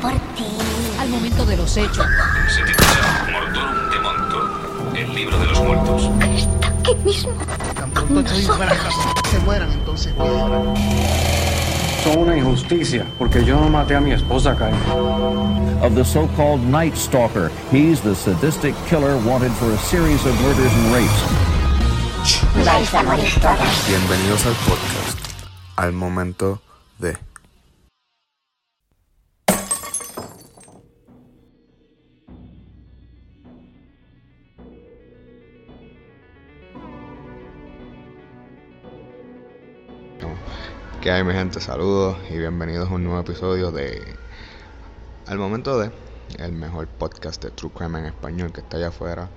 por ti. Al momento de los hechos. Se titula Mortorum de Monto, el libro de los muertos. Está aquí mismo. Tan pronto se mueran entonces piedra. Son una injusticia, porque yo no maté a mi esposa, Kyle. of the so-called Night Stalker. He's the sadistic killer wanted for a series of murders and rapes. Vais a morir todos. Bienvenidos al podcast, al momento de... ¿Qué hay mi gente? Saludos y bienvenidos a un nuevo episodio de Al momento de el mejor podcast de True Crime en español que está allá afuera.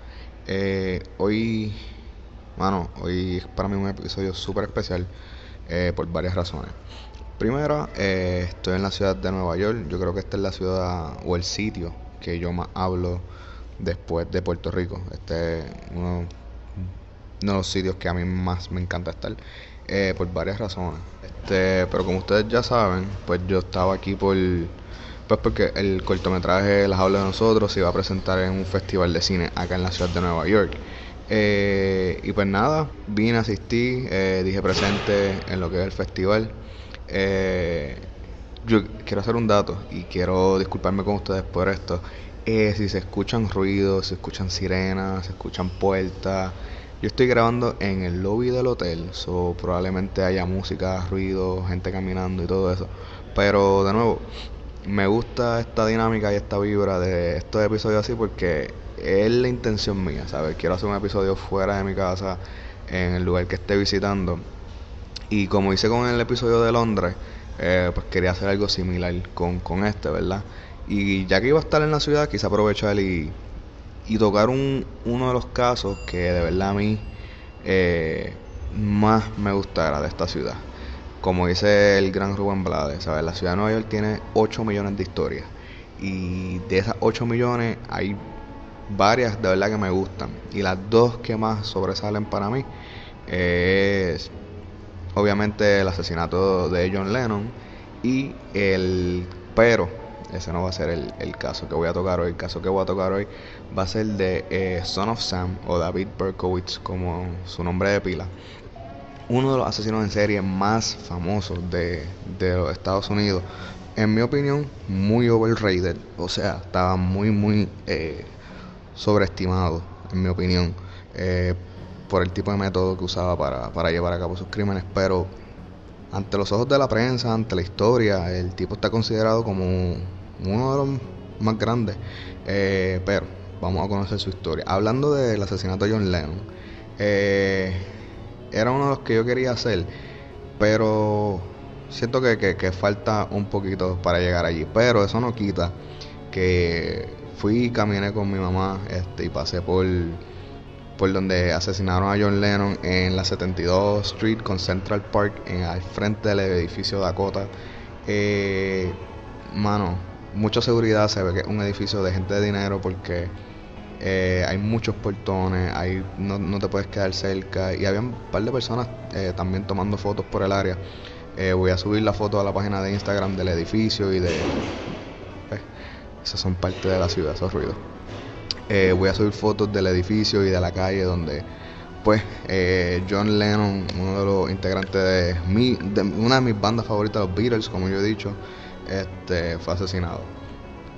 Eh, hoy, mano, hoy es para mí un episodio súper especial eh, por varias razones. Primero, eh, estoy en la ciudad de Nueva York. Yo creo que esta es la ciudad o el sitio que yo más hablo después de Puerto Rico. Este es uno, uno de los sitios que a mí más me encanta estar. eh, por varias razones. Este, pero como ustedes ya saben, pues yo estaba aquí por pues porque el cortometraje Las Aulas de Nosotros se iba a presentar en un festival de cine acá en la ciudad de Nueva York. Eh, y pues nada, vine, asistí, eh, dije presente en lo que es el festival. Eh, yo quiero hacer un dato y quiero disculparme con ustedes por esto. Eh, si se escuchan ruidos, se escuchan sirenas, se escuchan puertas. Yo estoy grabando en el lobby del hotel, so probablemente haya música, ruido, gente caminando y todo eso. Pero de nuevo, me gusta esta dinámica y esta vibra de estos episodios así porque es la intención mía, ¿sabes? Quiero hacer un episodio fuera de mi casa, en el lugar que esté visitando. Y como hice con el episodio de Londres, eh, pues quería hacer algo similar con, con este, ¿verdad? Y ya que iba a estar en la ciudad, quise aprovechar y, y tocar un, uno de los casos que de verdad a mí eh, más me gustara de esta ciudad. Como dice el gran Rubén Blades, ¿sabes? La ciudad de Nueva York tiene 8 millones de historias. Y de esas 8 millones hay varias de verdad que me gustan. Y las dos que más sobresalen para mí es obviamente el asesinato de John Lennon y el pero ese no va a ser el, caso que voy a tocar hoy. El caso que voy a tocar hoy va a ser de eh, Son of Sam o David Berkowitz como su nombre de pila. Uno de los asesinos en serie más famosos de, de los Estados Unidos. En mi opinión muy overrated. O sea estaba muy muy eh, sobreestimado en mi opinión eh, por el tipo de método que usaba para, para llevar a cabo sus crímenes, pero ante los ojos de la prensa, ante la historia, el tipo está considerado como uno de los más grandes. Eh, pero vamos a conocer su historia. Hablando del asesinato de John Lennon, eh, era uno de los que yo quería hacer, pero siento que, que, falta un poquito para llegar allí. Pero eso no quita que fui y caminé con mi mamá este, y pasé por por donde asesinaron a John Lennon en la 72 Street con Central Park en, al frente del edificio Dakota. Eh, mano, mucha seguridad, se ve que es un edificio de gente de dinero porque eh, hay muchos portones, hay, no, no, te puedes quedar cerca y había un par de personas eh, también tomando fotos por el área. Eh, voy a subir la foto a la página de Instagram del edificio y de... Pues, esas son parte de la ciudad, esos ruidos. Voy a subir fotos del edificio y de la calle donde pues eh, John Lennon, uno de los integrantes de, mi, de una de mis bandas favoritas, los Beatles, como yo he dicho, este, fue asesinado.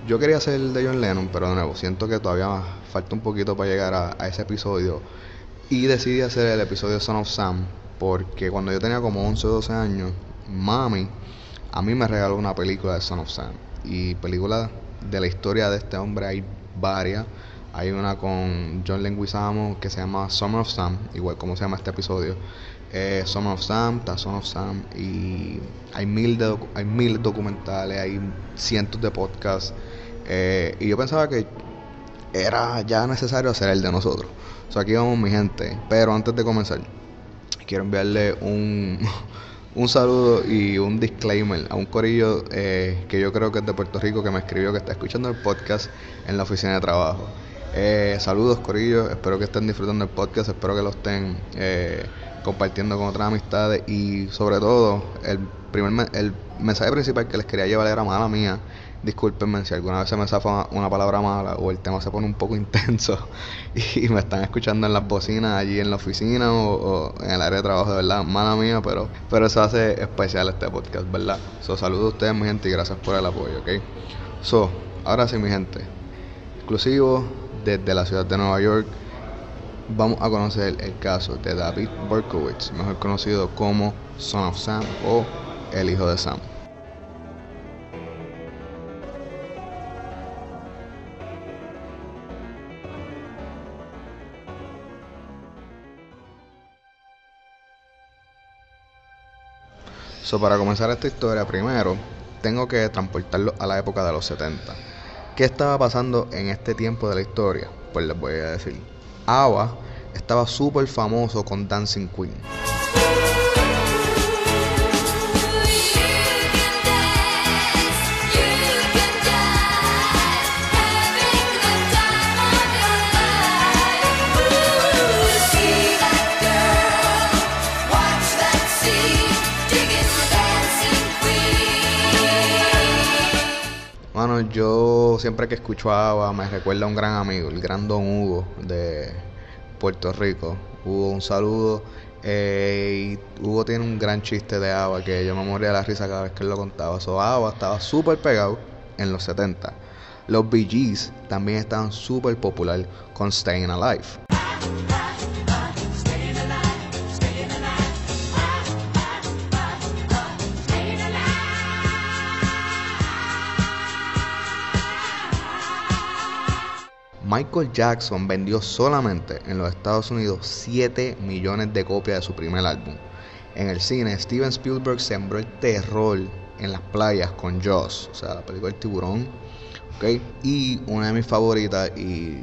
Yo quería hacer el de John Lennon, pero de nuevo, siento que todavía falta un poquito para llegar a, ese episodio. Y decidí hacer el episodio Son of Sam, porque cuando yo tenía como 11 o 12 años, mami, a mí me regaló una película de Son of Sam. Y películas de la historia de este hombre hay varias. Hay una con John Leguizamo que se llama Summer of Sam, igual como se llama este episodio. Eh, of Sam, está Son of Sam y hay mil, de hay mil documentales, hay cientos de podcasts. Eh, y yo pensaba que era ya necesario hacer el de nosotros. O sea, aquí vamos mi gente. Pero antes de comenzar, quiero enviarle un, un saludo y un disclaimer a un corillo eh, que yo creo que es de Puerto Rico que me escribió que está escuchando el podcast en la oficina de trabajo. Eh, saludos corillo, espero que estén disfrutando el podcast, espero que lo estén compartiendo con otras amistades y sobre todo el primer me- el mensaje principal que les quería llevar era mala mía. Discúlpenme si alguna vez se me zafa una palabra mala o el tema se pone un poco intenso y me están escuchando en las bocinas allí en la oficina o, en el área de trabajo, de verdad, mala mía, pero, pero eso hace especial este podcast, ¿verdad? So, saludos a ustedes, mi gente, y gracias por el apoyo, ¿ok? So, ahora sí, mi gente, exclusivo desde la ciudad de Nueva York, vamos a conocer el caso de David Berkowitz, mejor conocido como Son of Sam o El Hijo de Sam. So, para comenzar esta historia, primero tengo que transportarlo a la época de los 70. ¿Qué estaba pasando en este tiempo de la historia? Pues les voy a decir. ABBA estaba súper famoso con Dancing Queen. Yo siempre que escucho a ABBA me recuerda a un gran amigo, el gran Don Hugo de Puerto Rico. Hugo, un saludo. Eh, Hugo tiene un gran chiste de ABBA que yo me moría de la risa cada vez que él lo contaba. So, ABBA estaba súper pegado en los 70. Los Bee Gees también estaban súper popular con Staying Alive. Michael Jackson vendió solamente en los Estados Unidos 7 millones de copias de su primer álbum. En el cine, Steven Spielberg sembró el terror en las playas con Jaws, o sea, la película del tiburón. ¿ok? Y una de mis favoritas y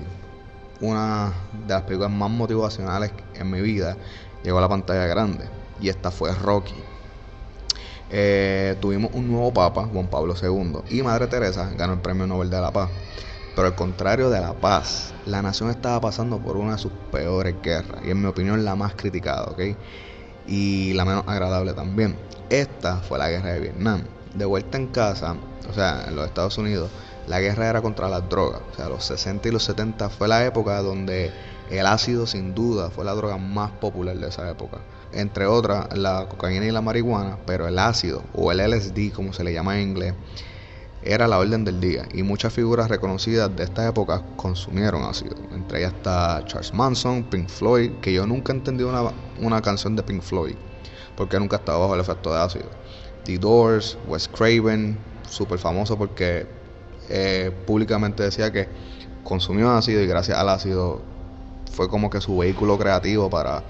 una de las películas más motivacionales en mi vida llegó a la pantalla grande. Y esta fue Rocky. Eh, tuvimos un nuevo papa, Juan Pablo II, y Madre Teresa ganó el Premio Nobel de la Paz. Pero al contrario de la paz, la nación estaba pasando por una de sus peores guerras, y en mi opinión la más criticada, ¿ok? Y la menos agradable también. Esta fue la guerra de Vietnam. De vuelta en casa, o sea, en los Estados Unidos, la guerra era contra las drogas. O sea, los 60 y los 70 fue la época donde el ácido sin duda fue la droga más popular de esa época. Entre otras, la cocaína y la marihuana, pero el ácido o el LSD como se le llama en inglés, era la orden del día y muchas figuras reconocidas de esta época consumieron ácido. Entre ellas está Charles Manson, Pink Floyd, que yo nunca he entendido una, una canción de Pink Floyd porque nunca estaba bajo el efecto de ácido. The Doors, Wes Craven, súper famoso porque eh, públicamente decía que consumió ácido y gracias al ácido fue como que su vehículo creativo para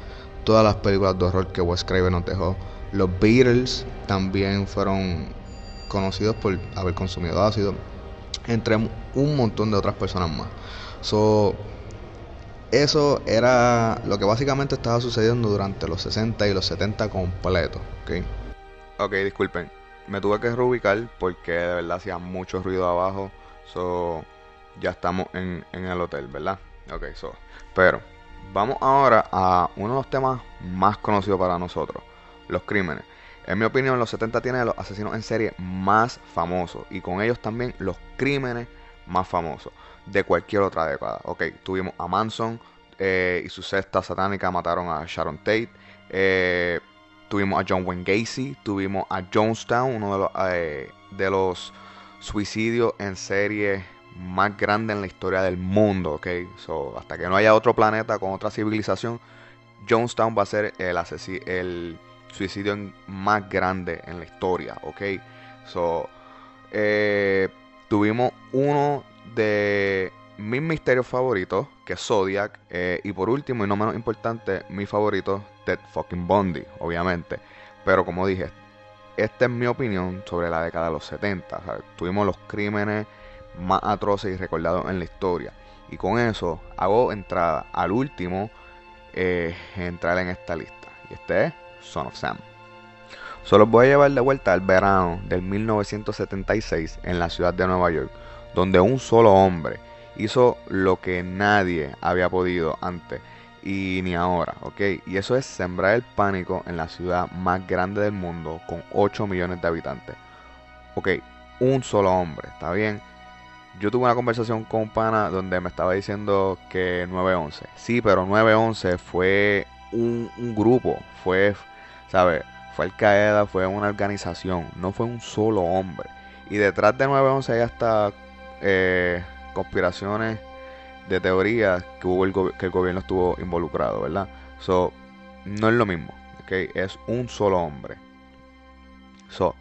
todas las películas de horror que Wes Craven nos dejó. Los Beatles también fueron conocidos por haber consumido ácido, entre un montón de otras personas más. So, eso era lo que básicamente estaba sucediendo durante los 60 y los 70 completos. ¿ok? Disculpen. Me tuve que reubicar porque de verdad hacía mucho ruido abajo. So, ya estamos en, en el hotel, ¿verdad? Ok, so. Pero, vamos ahora a uno de los temas más conocidos para nosotros: los crímenes. En mi opinión, los 70 tienen los asesinos en serie más famosos y con ellos también los crímenes más famosos de cualquier otra década. Ok, tuvimos a Manson eh, y su cesta satánica mataron a Sharon Tate. Eh, tuvimos a John Wayne Gacy, tuvimos a Jonestown, uno de los, eh, de los suicidios en serie más grandes en la historia del mundo. Ok, hasta que no haya otro planeta con otra civilización, Jonestown va a ser el, asesi- el suicidio más grande en la historia, ¿ok? So, eh, tuvimos uno de mis misterios favoritos, que es Zodiac, eh, y por último y no menos importante, mi favorito, Ted fucking Bundy, obviamente. Pero como dije, esta es mi opinión sobre la década de los 70. o sea, tuvimos los crímenes más atroces y recordados en la historia. Y con eso hago entrada al último eh, entrar en esta lista. Y este es Son of Sam. Solo voy a llevar de vuelta al verano del 1976 en la ciudad de Nueva York, donde un solo hombre hizo lo que nadie había podido antes y ni ahora, ¿ok? Y eso es sembrar el pánico en la ciudad más grande del mundo con 8 millones de habitantes. Ok, un solo hombre, ¿está bien? Yo tuve una conversación con un pana donde me estaba diciendo que 911. Sí, pero 911 fue un, un grupo, fue, ¿sabes? Fue Al Qaeda, fue una organización, no fue un solo hombre. Y detrás de 911 hay hasta eh, conspiraciones de teorías que, hubo el que el gobierno estuvo involucrado, ¿verdad? So, no es lo mismo, ¿ok? Es un solo hombre. So,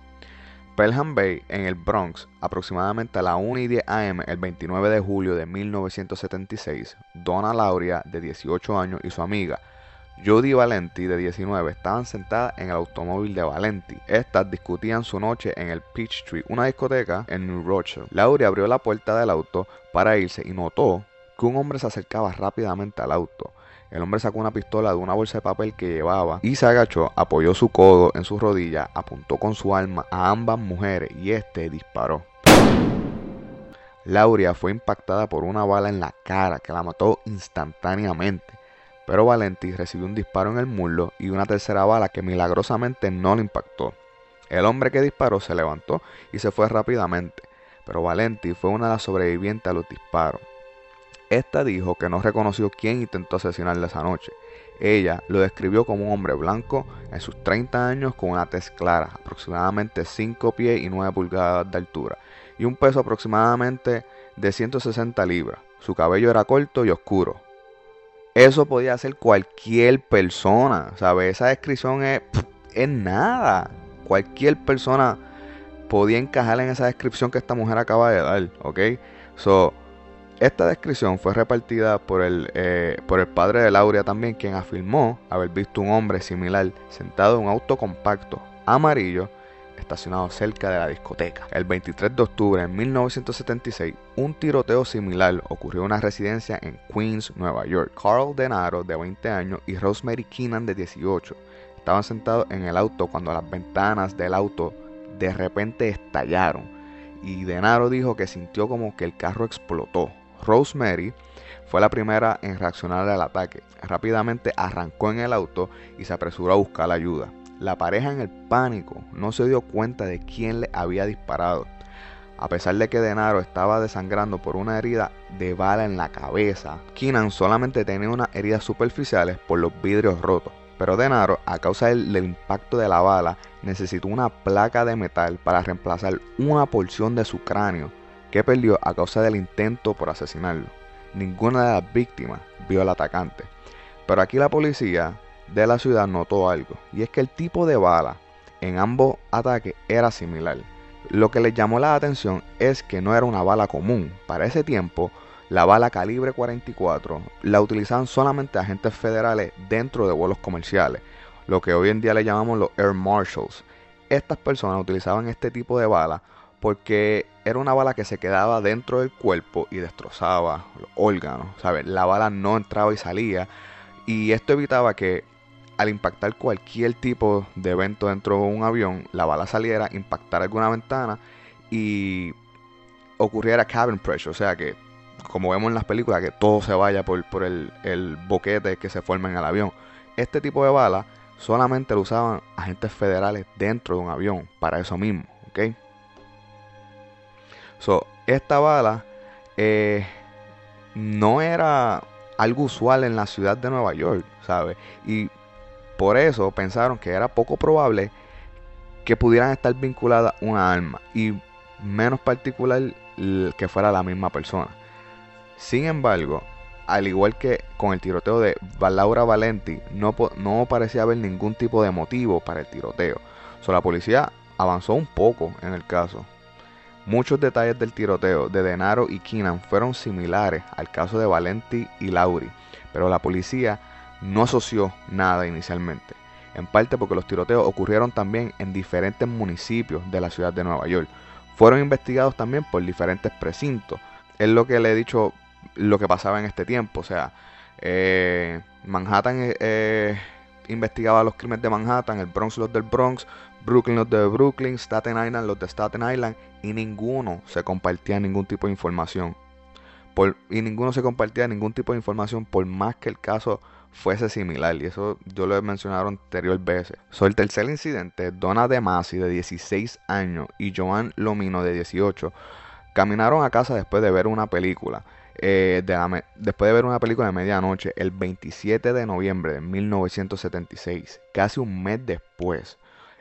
Pelham Bay, en el Bronx, aproximadamente a la 1 y 10 am el 29 de julio de 1976, Donna Lauria, de 18 años, y su amiga, Judy Valenti, de 19, estaban sentadas en el automóvil de Valenti. Estas discutían su noche en el Peachtree, una discoteca en New Rochelle. Lauria abrió la puerta del auto para irse y notó que un hombre se acercaba rápidamente al auto. El hombre sacó una pistola de una bolsa de papel que llevaba y se agachó, apoyó su codo en su rodilla, apuntó con su arma a ambas mujeres y este disparó. Lauria fue impactada por una bala en la cara que la mató instantáneamente, pero Valenti recibió un disparo en el muslo y una tercera bala que milagrosamente no lo impactó. El hombre que disparó se levantó y se fue rápidamente, pero Valenti fue una de las sobrevivientes a los disparos. Esta dijo que no reconoció quién intentó asesinarla esa noche. Ella lo describió como un hombre blanco en sus 30 años con una tez clara, aproximadamente 5 pies y 9 pulgadas de altura, y un peso aproximadamente de 160 libras. Su cabello era corto y oscuro. Eso podía ser cualquier persona, ¿sabes? Esa descripción es, es nada. Cualquier persona podía encajar en esa descripción que esta mujer acaba de dar, ¿ok? So, esta descripción fue repartida por el, eh, por el padre de Lauria también, quien afirmó haber visto un hombre similar sentado en un auto compacto amarillo estacionado cerca de la discoteca. El 23 de octubre de 1976, un tiroteo similar ocurrió en una residencia en Queens, Nueva York. Carl Denaro, de 20 años, y Rosemary Keenan, de 18, estaban sentados en el auto cuando las ventanas del auto de repente estallaron. Y Denaro dijo que sintió como que el carro explotó. Rosemary fue la primera en reaccionar al ataque. Rápidamente arrancó en el auto y se apresuró a buscar ayuda. La pareja en el pánico no se dio cuenta de quién le había disparado. A pesar de que Denaro estaba desangrando por una herida de bala en la cabeza, Keenan solamente tenía unas heridas superficiales por los vidrios rotos. Pero Denaro, a causa del, del, impacto de la bala, necesitó una placa de metal para reemplazar una porción de su cráneo que perdió a causa del intento por asesinarlo. Ninguna de las víctimas vio al atacante. Pero aquí la policía de la ciudad notó algo, y es que el tipo de bala en ambos ataques era similar. Lo que les llamó la atención es que no era una bala común. Para ese tiempo, la bala calibre 44 la utilizaban solamente agentes federales dentro de vuelos comerciales, lo que hoy en día le llamamos los Air Marshals. Estas personas utilizaban este tipo de bala porque era una bala que se quedaba dentro del cuerpo y destrozaba los órganos, ¿sabes? La bala no entraba y salía y esto evitaba que al impactar cualquier tipo de evento dentro de un avión, la bala saliera, impactara alguna ventana y ocurriera cabin pressure, o sea que como vemos en las películas, que todo se vaya por, por el, el boquete que se forma en el avión. Este tipo de bala solamente lo usaban agentes federales dentro de un avión para eso mismo, ¿ok? So, esta bala eh, no era algo usual en la ciudad de Nueva York, ¿sabes? Y por eso pensaron que era poco probable que pudieran estar vinculadas una arma y menos particular que fuera la misma persona. Sin embargo, al igual que con el tiroteo de Laura Valenti, no, parecía haber ningún tipo de motivo para el tiroteo. So, la policía avanzó un poco en el caso, Muchos detalles del tiroteo de Denaro y Keenan fueron similares al caso de Valenti y Lauri, pero la policía no asoció nada inicialmente, en parte porque los tiroteos ocurrieron también en diferentes municipios de la ciudad de Nueva York. Fueron investigados también por diferentes precintos. Es lo que le he dicho, lo que pasaba en este tiempo. O sea, eh, Manhattan eh, investigaba los crímenes de Manhattan, el Bronx los del Bronx, Brooklyn los de Brooklyn, Staten Island los de Staten Island y ninguno se compartía ningún tipo de información. Y ninguno se compartía ningún tipo de información por más que el caso fuese similar. Y eso yo lo he mencionado anterior veces. Sobre el tercer incidente, Donna De Masi, de 16 años, y Joan Lomino, de 18, caminaron a casa después de ver una película. eh, después de ver una película de medianoche el 27 de noviembre de 1976, casi un mes después.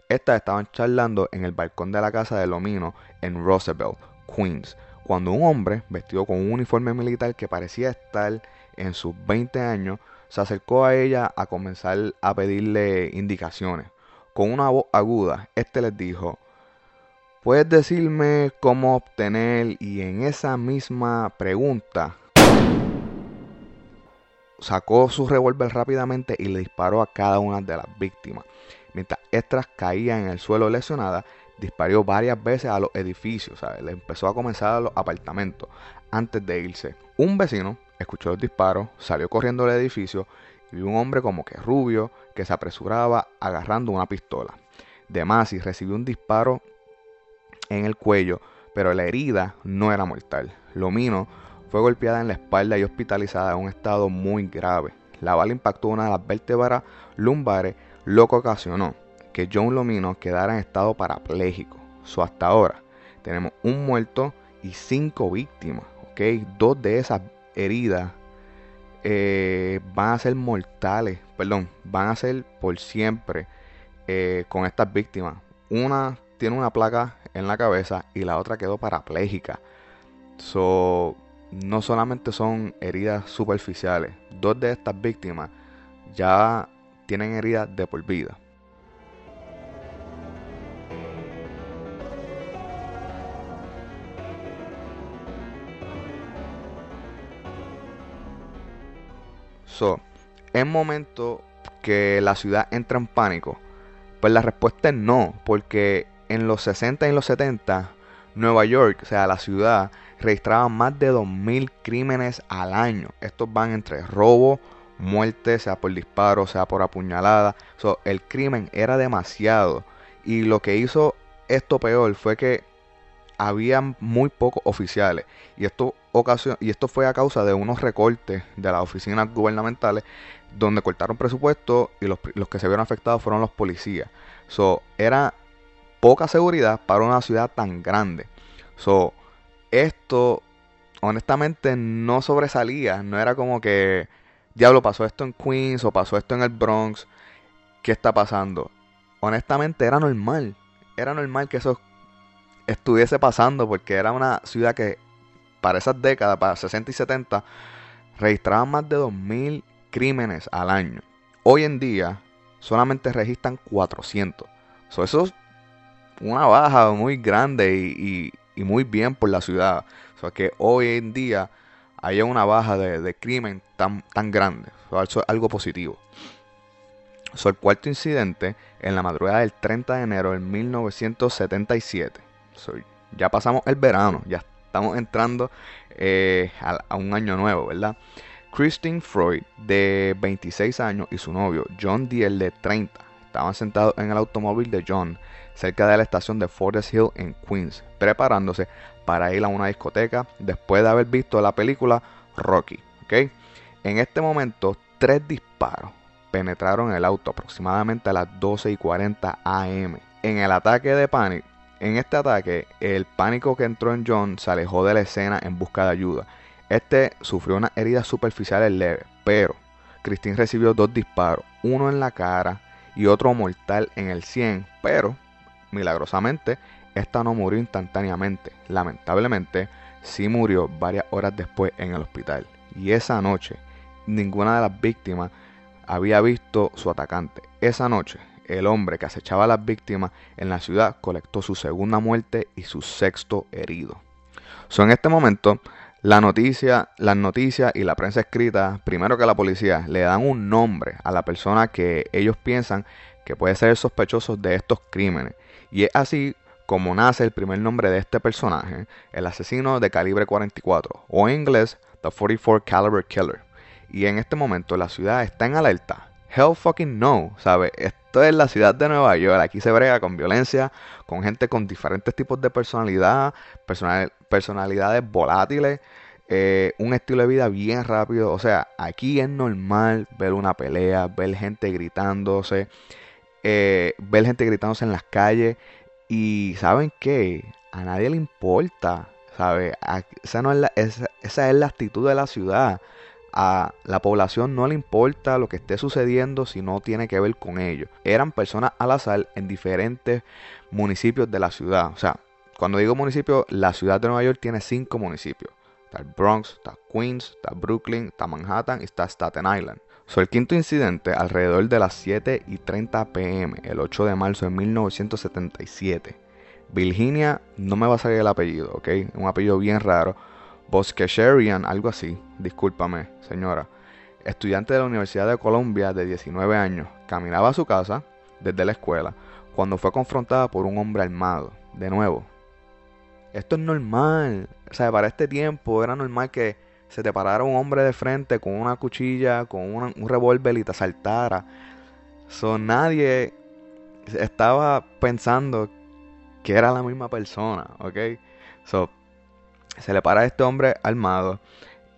Estas estaban charlando en el balcón de la casa de Lomino en Roosevelt, Queens, cuando un hombre vestido con un uniforme militar que parecía estar en sus 20 años se acercó a ella a comenzar a pedirle indicaciones. Con una voz aguda, este les dijo, ¿puedes decirme cómo obtener? Y en esa misma pregunta sacó su revólver rápidamente y le disparó a cada una de las víctimas. Mientras estas caían en el suelo lesionadas, disparó varias veces a los edificios, ¿sabes? Le empezó a comenzar a los apartamentos antes de irse. Un vecino escuchó los disparos, salió corriendo del edificio y vio un hombre como que rubio que se apresuraba agarrando una pistola. De Masi recibió un disparo en el cuello, pero la herida no era mortal. Lomino fue golpeada en la espalda y hospitalizada en un estado muy grave. La bala impactó una de las vértebras lumbares, lo que ocasionó que John Lomino quedara en estado parapléjico. So, hasta ahora tenemos un muerto y cinco víctimas. ¿ok? Dos de esas heridas eh, van a ser mortales, perdón, van a ser por siempre eh, con estas víctimas. Una tiene una placa en la cabeza y la otra quedó parapléjica. So, no solamente son heridas superficiales, dos de estas víctimas ya tienen heridas de por vida. So, es momento que la ciudad entra en pánico. Pues la respuesta es no, porque en los 60 y los 70, Nueva York, o sea, la ciudad, registraba más de 2.000 crímenes al año. Estos van entre robo, muerte, sea por disparo, sea por apuñalada. So, el crimen era demasiado. Y lo que hizo esto peor fue que había muy pocos oficiales. Y esto, y esto fue a causa de unos recortes de las oficinas gubernamentales donde cortaron presupuesto y los, los que se vieron afectados fueron los policías. So, era poca seguridad para una ciudad tan grande. So, esto honestamente no sobresalía, no era como que diablo pasó esto en Queens o pasó esto en el Bronx, ¿qué está pasando? Honestamente era normal, era normal que eso estuviese pasando porque era una ciudad que para esas décadas, para 60 y 70, registraban más de 2.000 crímenes al año. Hoy en día solamente registran 400. So, eso es una baja muy grande y, muy bien por la ciudad. O sea, que hoy en día haya una baja de, de crimen tan, tan grande. So, eso es algo positivo. So, el cuarto incidente en la madrugada del 30 de enero del 1977. So, ya pasamos el verano, ya estamos entrando eh, a, un año nuevo, ¿verdad? Christine Freud, de 26 años, y su novio, John Diel, de 30, estaban sentados en el automóvil de John cerca de la estación de Forest Hill en Queens, preparándose para ir a una discoteca después de haber visto la película Rocky. ¿ok? En este momento, tres disparos penetraron el auto aproximadamente a las 12 y 40 am. En el ataque de pánico, en este ataque, el pánico que entró en John se alejó de la escena en busca de ayuda. Este sufrió unas heridas superficiales leves, pero Christine recibió dos disparos, uno en la cara y otro mortal en el 100, pero milagrosamente esta no murió instantáneamente. Lamentablemente, sí murió varias horas después en el hospital. Y esa noche, ninguna de las víctimas había visto su atacante. Esa noche, el hombre que acechaba a las víctimas en la ciudad colectó su segunda muerte y su sexto herido. So, en este momento, la noticia, las noticias y la prensa escrita, primero que la policía, le dan un nombre a la persona que ellos piensan que puede ser sospechoso de estos crímenes. Y es así como nace el primer nombre de este personaje, el asesino de calibre 44, o en inglés, The 44 Caliber Killer. Y en este momento la ciudad está en alerta. Hell fucking no, ¿sabe? Esto es la ciudad de Nueva York. Aquí se brega con violencia, con gente con diferentes tipos de personalidad, personal- personalidades volátiles. eh, un estilo de vida bien rápido. O sea, aquí es normal ver una pelea, ver gente gritándose, eh, ver gente gritándose en las calles. Y ¿saben qué? A nadie le importa, ¿sabe? Esa, no es esa, esa es la actitud de la ciudad. A la población no le importa lo que esté sucediendo si no tiene que ver con ello. Eran personas al azar en diferentes municipios de la ciudad. O sea, cuando digo municipio, la ciudad de Nueva York tiene cinco municipios. Está el Bronx, está Queens, está Brooklyn, está Manhattan y está Staten Island. El quinto incidente, alrededor de las 7 y 30 pm, el 8 de marzo de 1977. Virginia, no me va a salir el apellido, ¿ok? Un apellido bien raro. Bosquecherian, algo así. Discúlpame, señora. Estudiante de la Universidad de Columbia de 19 años, caminaba a su casa desde la escuela cuando fue confrontada por un hombre armado. De nuevo, esto es normal. O sea, para este tiempo era normal que se te parara un hombre de frente con una cuchilla, con un revólver y te asaltara. So, nadie estaba pensando que era la misma persona, ¿ok? So, se le para a este hombre armado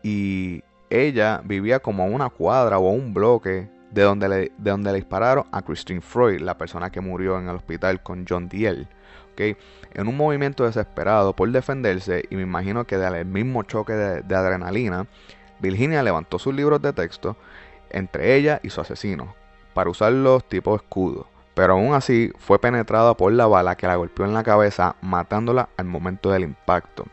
y ella vivía como una cuadra o un bloque de donde, le, de donde le dispararon a Christine Freud, la persona que murió en el hospital con John Diel. ¿okay? En un movimiento desesperado por defenderse, y me imagino que del mismo choque de, de adrenalina, Virginia levantó sus libros de texto entre ella y su asesino, para usarlos tipo escudo. Pero aún así fue penetrada por la bala que la golpeó en la cabeza, matándola al momento del impacto.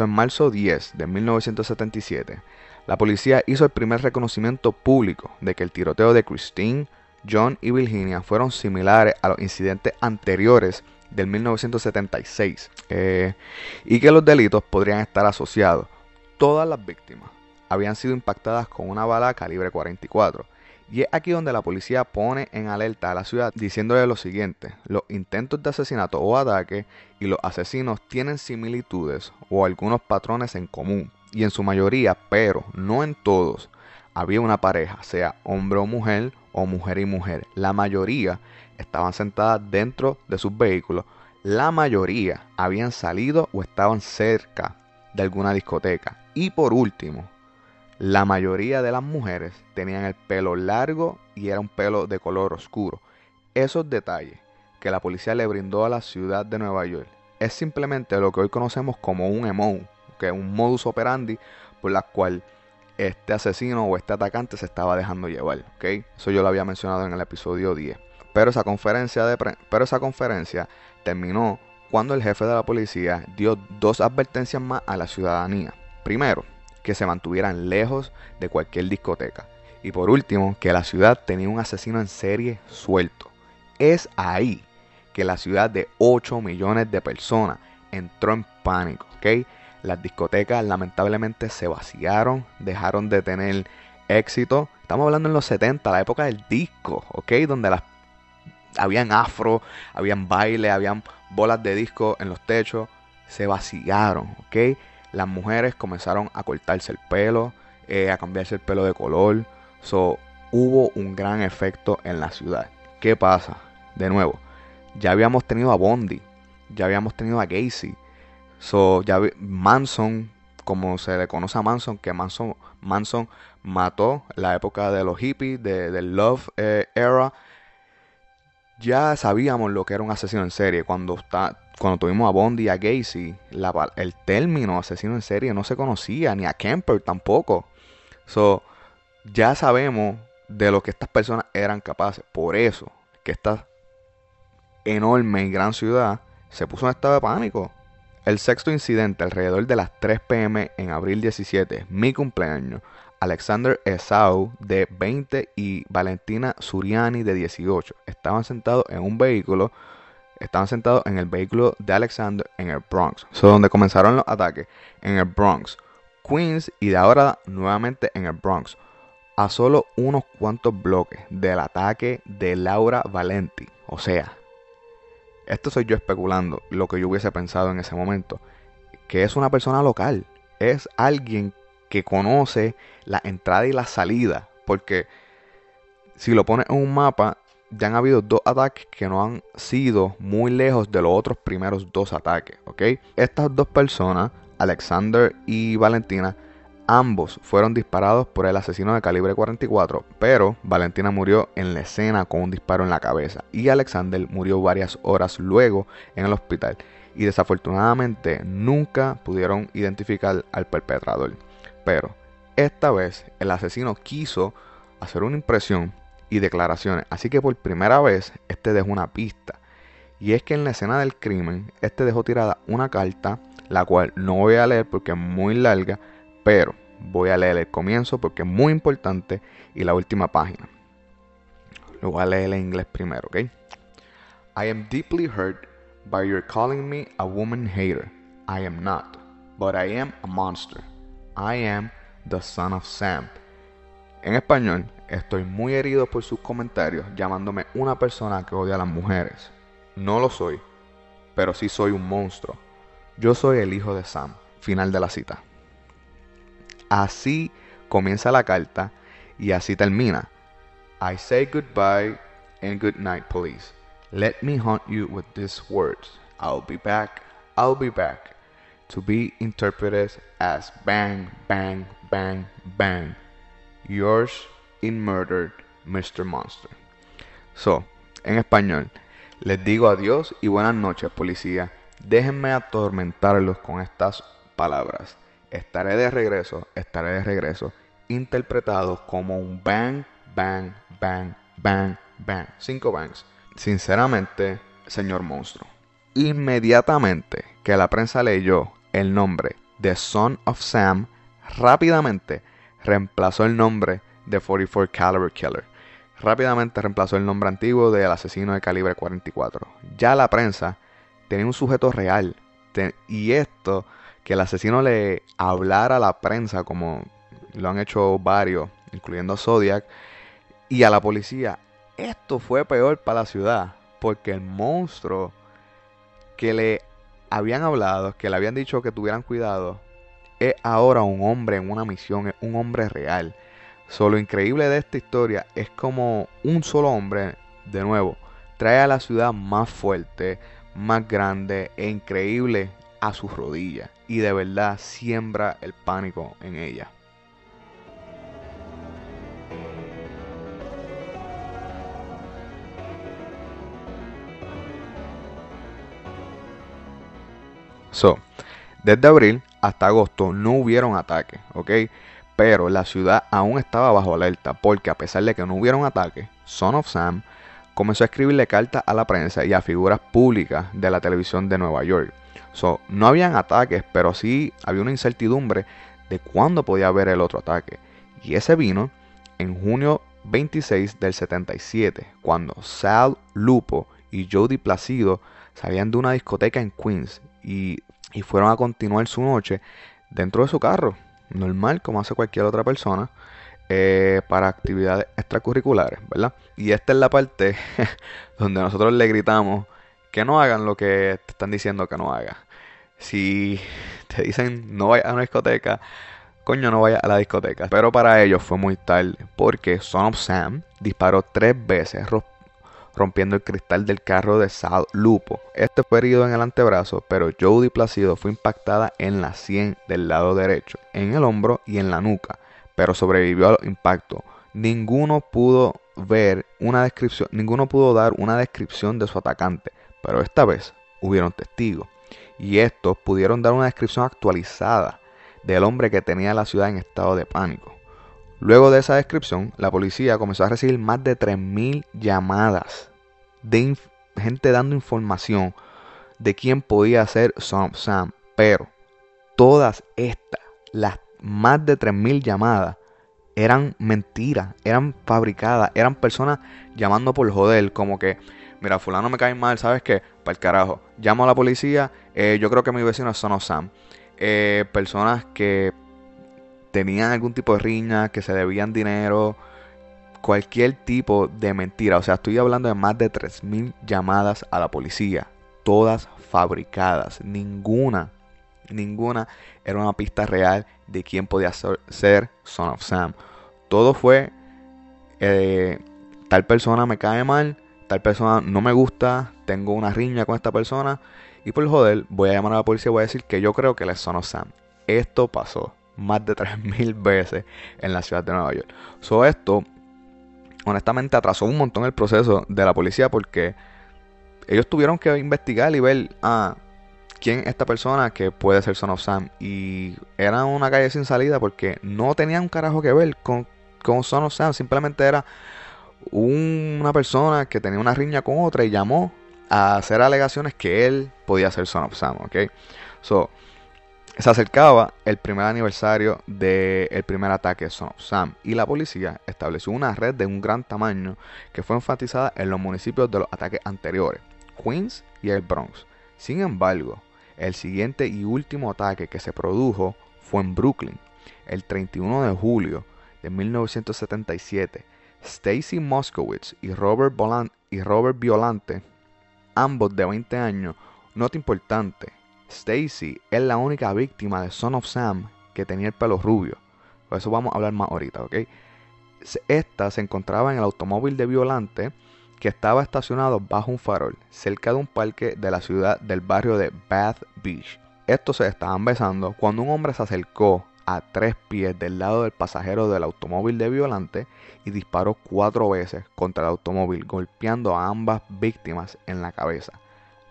En marzo 10 de 1977, la policía hizo el primer reconocimiento público de que el tiroteo de Christine, John y Virginia fueron similares a los incidentes anteriores del 1976 eh, y que los delitos podrían estar asociados. Todas las víctimas habían sido impactadas con una bala calibre 44. Y es aquí donde la policía pone en alerta a la ciudad diciéndole lo siguiente, los intentos de asesinato o ataque y los asesinos tienen similitudes o algunos patrones en común, y en su mayoría, pero no en todos, había una pareja, sea hombre o mujer o mujer y mujer. La mayoría estaban sentadas dentro de sus vehículos. La mayoría habían salido o estaban cerca de alguna discoteca. Y por último, la mayoría de las mujeres tenían el pelo largo y era un pelo de color oscuro. Esos detalles que la policía le brindó a la ciudad de Nueva York es simplemente lo que hoy conocemos como un emo, que es un modus operandi por la cual este asesino o este atacante se estaba dejando llevar. ¿ok? Eso yo lo había mencionado en el episodio 10. Pero esa conferencia, de pero esa conferencia terminó cuando el jefe de la policía dio dos advertencias más a la ciudadanía. Primero, que se mantuvieran lejos de cualquier discoteca. Y por último, que la ciudad tenía un asesino en serie suelto. Es ahí que la ciudad de 8 millones de personas entró en pánico. ¿ok? Las discotecas lamentablemente se vaciaron, dejaron de tener éxito. Estamos hablando en los 70, la época del disco, ¿ok? Donde las habían afro, habían baile, habían bolas de disco en los techos, se vaciaron, ¿ok? Las mujeres comenzaron a cortarse el pelo, eh, a cambiarse el pelo de color, so, hubo un gran efecto en la ciudad. ¿Qué pasa? De nuevo, ya habíamos tenido a Bondi, ya habíamos tenido a Gacy, so, ya Manson, como se le conoce a Manson, que Manson, Manson mató la época de los hippies, de, Love eh, Era, ya sabíamos lo que era un asesino en serie. Cuando, está, cuando tuvimos a Bondi y a Gacy, el término asesino en serie no se conocía, ni a Kemper tampoco. So, ya sabemos de lo que estas personas eran capaces. Por eso que esta enorme y gran ciudad se puso en estado de pánico. El sexto incidente alrededor de las 3 pm en abril 17, mi cumpleaños, Alexander Esau de 20 y Valentina Suriani de 18 estaban sentados en un vehículo, estaban sentados en el vehículo de Alexander en el Bronx, so, donde comenzaron los ataques en el Bronx, Queens y de ahora nuevamente en el Bronx, a solo unos cuantos bloques del ataque de Laura Valenti, o sea, esto soy yo especulando lo que yo hubiese pensado en ese momento, que es una persona local, es alguien que conoce la entrada y la salida. Porque si lo pones en un mapa, ya han habido dos ataques que no han sido muy lejos de los otros primeros dos ataques. ¿ok? Estas dos personas Alexander y Valentina, ambos fueron disparados por el asesino de calibre 44, pero Valentina murió en la escena con un disparo en la cabeza y Alexander murió varias horas luego en el hospital y desafortunadamente nunca pudieron identificar al perpetrador. Pero esta vez el asesino quiso hacer una impresión y declaraciones, así que por primera vez este dejó una pista. Y es que en la escena del crimen, este dejó tirada una carta, la cual no voy a leer porque es muy larga, pero voy a leer el comienzo porque es muy importante y la última página. Lo voy a leer en inglés primero, ¿ok? I am deeply hurt by your calling me a woman hater. I am not, but I am a monster. I am the son of Sam. En español, estoy muy herido por sus comentarios llamándome una persona que odia a las mujeres. No lo soy, pero sí soy un monstruo. Yo soy el hijo de Sam. Final de la cita. Así comienza la carta y así termina. I say goodbye and good night, police. Let me haunt you with these words. I'll be back, I'll be back. To be interpreted as bang, bang, bang, bang. Yours in murdered, Mr. Monster. So, en español, les digo adiós y buenas noches, policía. Déjenme atormentarlos con estas palabras. Estaré de regreso, estaré de regreso, interpretado como un bang, bang, bang, bang, bang. Cinco bangs. Sinceramente, señor monstruo. Inmediatamente que la prensa leyó el nombre de Son of Sam, rápidamente reemplazó el nombre de 44 Caliber Killer. Rápidamente reemplazó el nombre antiguo del asesino de calibre 44. Ya la prensa tenía un sujeto real. y esto que el asesino le hablara a la prensa, como lo han hecho varios, incluyendo Zodiac, y a la policía. Esto fue peor para la ciudad, porque el monstruo que le habían hablado, que le habían dicho que tuvieran cuidado, es ahora un hombre en una misión, es un hombre real. Solo increíble de esta historia es como un solo hombre, de nuevo, trae a la ciudad más fuerte, más grande e increíble a sus rodillas y de verdad siembra el pánico en ella. So, desde abril hasta agosto no hubieron ataques, ¿ok? Pero la ciudad aún estaba bajo alerta porque a pesar de que no hubieron ataques, Son of Sam comenzó a escribirle cartas a la prensa y a figuras públicas de la televisión de Nueva York So, no habían ataques, pero sí había una incertidumbre de cuándo podía haber el otro ataque. Y ese vino en junio 26 del 77, cuando Sal Lupo y Jody Placido salían de una discoteca en Queens y, y fueron a continuar su noche dentro de su carro, normal como hace cualquier otra persona, eh, para actividades extracurriculares, ¿verdad? Y esta es la parte donde nosotros le gritamos que no hagan lo que te están diciendo que no hagas. Si te dicen no vayas a una discoteca, coño, no vayas a la discoteca. Pero para ellos fue muy tarde, porque Son of Sam disparó tres veces, rompiendo el cristal del carro de Sal Lupo. Este fue herido en el antebrazo, pero Jody Placido fue impactada en la sien del lado derecho, en el hombro y en la nuca, pero sobrevivió al impacto. Ninguno pudo ver una descripción, ninguno pudo dar una descripción de su atacante, pero esta vez hubieron testigos, y estos pudieron dar una descripción actualizada del hombre que tenía la ciudad en estado de pánico. Luego de esa descripción, la policía comenzó a recibir más de 3.000 llamadas de gente dando información de quién podía ser Sam, pero todas estas, las más de 3.000 llamadas, eran mentiras, eran fabricadas, eran personas llamando por joder, como que mira, fulano me cae mal, ¿sabes qué? Para el carajo. Llamo a la policía, eh, yo creo que mi vecino es Sono Sam. Eh, personas que tenían algún tipo de riña, que se debían dinero, cualquier tipo de mentira. O sea, estoy hablando de más de 3.000 llamadas a la policía, todas fabricadas. Ninguna, ninguna era una pista real de quién podía ser Son of Sam. Todo fue, eh, tal persona me cae mal, tal persona no me gusta, tengo una riña con esta persona Y por joder, voy a llamar a la policía y voy a decir que yo creo que él es Son of Sam. Esto pasó más de 3.000 veces en la ciudad de Nueva York. So esto, honestamente, atrasó un montón el proceso de la policía porque ellos tuvieron que investigar y ver, ah, quién es esta persona que puede ser Son of Sam. Y era una calle sin salida porque no tenía un carajo que ver con, con Son of Sam. Simplemente era una persona que tenía una riña con otra y llamó a hacer alegaciones que él podía ser Son of Sam, ¿ok? So, se acercaba el primer aniversario del primer ataque de Sam y la policía estableció una red de un gran tamaño que fue enfatizada en los municipios de los ataques anteriores, Queens y el Bronx. Sin embargo, el siguiente y último ataque que se produjo fue en Brooklyn, el 31 de julio de 1977. Stacy Moskowitz y Robert, y Robert Violante, ambos de 20 años, nota importante, Stacy es la única víctima de Son of Sam que tenía el pelo rubio. Por eso vamos a hablar más ahorita, ¿ok? Esta se encontraba en el automóvil de Violante que estaba estacionado bajo un farol cerca de un parque de la ciudad del barrio de Bath Beach. Estos se estaban besando cuando un hombre se acercó a tres pies del lado del pasajero del automóvil de Violante y disparó cuatro veces contra el automóvil, golpeando a ambas víctimas en la cabeza.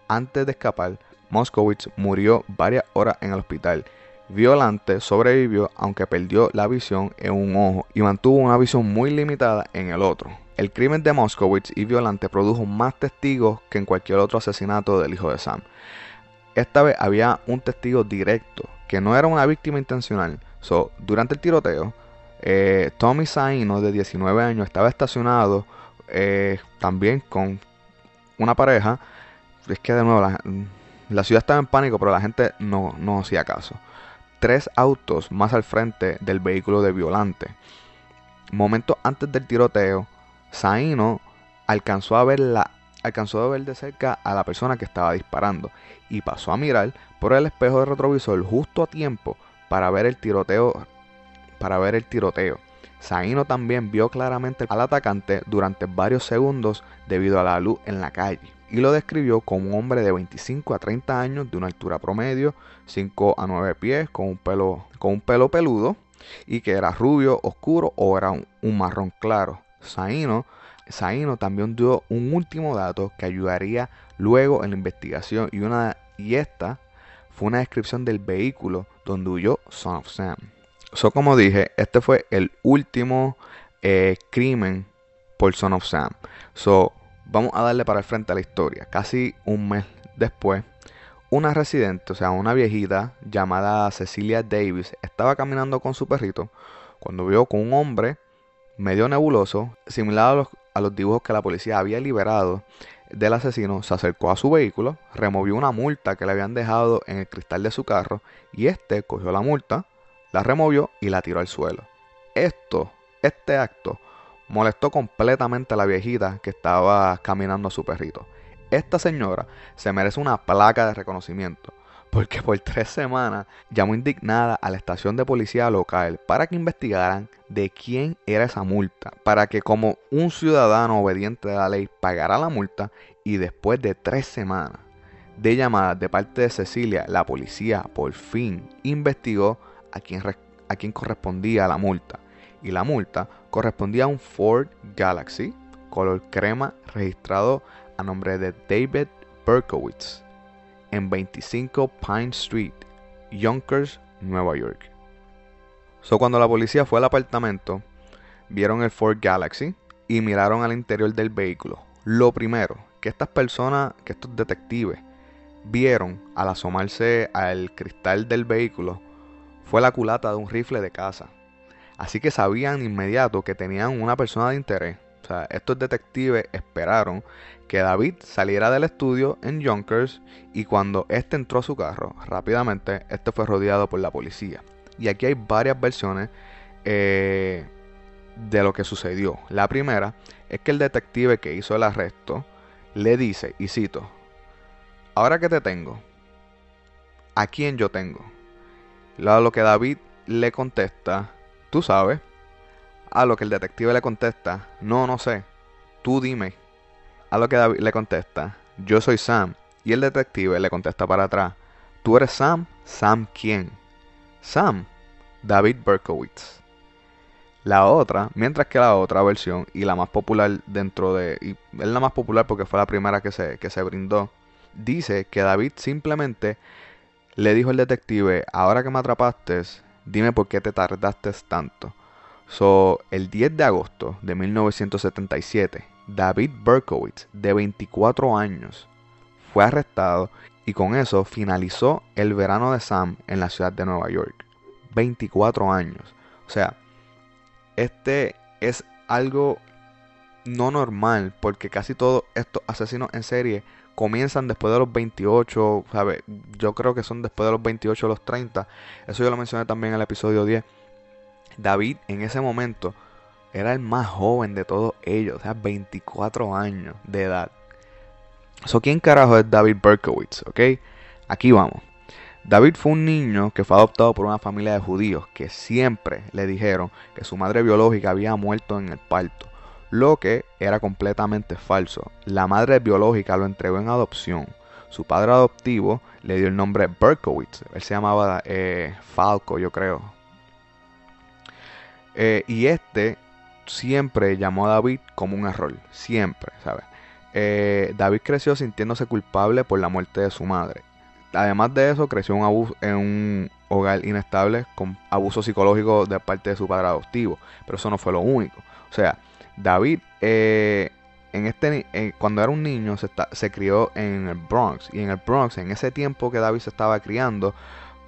Antes de escapar, Moskowitz murió varias horas en el hospital. Violante sobrevivió aunque perdió la visión en un ojo y mantuvo una visión muy limitada en el otro. El crimen de Moskowitz y Violante produjo más testigos que en cualquier otro asesinato del hijo de Sam. Esta vez había un testigo directo, que no era una víctima intencional. So, durante el tiroteo, eh, Tommy Saino, de 19 años, estaba estacionado eh, también con una pareja. Es que de nuevo, la, la ciudad estaba en pánico, pero la gente no, no hacía caso. Tres autos más al frente del vehículo de Violante. Momentos antes del tiroteo, Saino alcanzó a ver la alcanzó a ver de cerca a la persona que estaba disparando y pasó a mirar por el espejo de retrovisor justo a tiempo para ver el tiroteo para ver el tiroteo. Saino también vio claramente al atacante durante varios segundos debido a la luz en la calle y lo describió como un hombre de 25 a 30 años de una altura promedio, 5 a 9 pies, con un pelo, con un pelo peludo y que era rubio, oscuro o era un, marrón claro. Saino, Saino también dio un último dato que ayudaría luego en la investigación y, una, y esta fue una descripción del vehículo donde huyó Son of Sam. So, como dije, este fue el último eh, crimen por Son of Sam. So, Vamos a darle para el frente a la historia. Casi un mes después, una residente, o sea, una viejita llamada Cecilia Davis, estaba caminando con su perrito cuando vio con un hombre medio nebuloso, similar a los, dibujos que la policía había liberado del asesino, se acercó a su vehículo, removió una multa que le habían dejado en el cristal de su carro y este cogió la multa, la removió y la tiró al suelo. Esto, este acto, molestó completamente a la viejita que estaba caminando a su perrito. Esta señora se merece una placa de reconocimiento porque por tres semanas llamó indignada a la estación de policía local para que investigaran de quién era esa multa, para que como un ciudadano obediente de la ley pagara la multa y después de tres semanas de llamadas de parte de Cecilia, la policía por fin investigó a quién, a quién correspondía la multa y la multa correspondía a un Ford Galaxy color crema registrado a nombre de David Berkowitz en 25 Pine Street, Yonkers, Nueva York. So, cuando la policía fue al apartamento, vieron el Ford Galaxy y miraron al interior del vehículo. Lo primero que estas personas, que estos detectives, vieron al asomarse al cristal del vehículo fue la culata de un rifle de caza Así que sabían inmediato que tenían una persona de interés. O sea, estos detectives esperaron que David saliera del estudio en Yonkers y cuando este entró a su carro, rápidamente este fue rodeado por la policía. Y aquí hay varias versiones eh, de lo que sucedió. La primera es que el detective que hizo el arresto le dice, y cito, ahora que te tengo, ¿a quién yo tengo? Lo que David le contesta Tú sabes. A lo que el detective le contesta, no, no sé. Tú dime. A lo que David le contesta, yo soy Sam Y el detective le contesta para atrás, ¿tú eres Sam? ¿Sam quién? Sam, David Berkowitz. La otra, mientras que la otra versión y la más popular dentro de... Y es la más popular porque fue la primera que se, que se brindó. Dice que David simplemente le dijo al detective, ahora que me atrapaste, dime por qué te tardaste tanto. So, el 10 de agosto de 1977, David Berkowitz, de 24 años, fue arrestado y con eso finalizó el verano de Sam en la ciudad de Nueva York. 24 años. O sea, este es algo no normal porque casi todos estos asesinos en serie comienzan después de los 28, ¿sabe? Yo creo que son después de los 28 o los 30. Eso yo lo mencioné también en el episodio 10. David en ese momento era el más joven de todos ellos, o sea, 24 años de edad. So, ¿quién carajo es David Berkowitz? ¿Ok? Aquí vamos. David fue un niño que fue adoptado por una familia de judíos que siempre le dijeron que su madre biológica había muerto en el parto, lo que era completamente falso. La madre biológica lo entregó en adopción. Su padre adoptivo le dio el nombre Berkowitz. Él se llamaba eh, Falco, yo creo. Eh, y este siempre llamó a David como un error. Siempre, ¿sabes? Eh, David creció sintiéndose culpable por la muerte de su madre Además de eso, creció un en un hogar inestable con abuso psicológico de parte de su padre adoptivo. Pero eso no fue lo único. O sea, David, eh, en este, eh, cuando era un niño, se, crió en el Bronx. Y en el Bronx, en ese tiempo que David se estaba criando,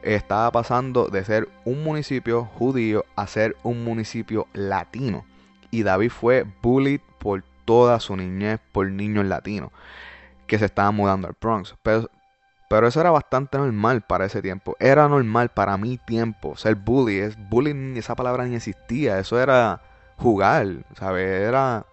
estaba pasando de ser un municipio judío a ser un municipio latino. Y David fue bullied por toda su niñez por niños latinos que se estaban mudando al Bronx. Pero, pero eso era bastante normal para ese tiempo. Era normal para mi tiempo ser bully. Es, bullying, esa palabra ni existía. Eso era jugar, ¿sabes? Era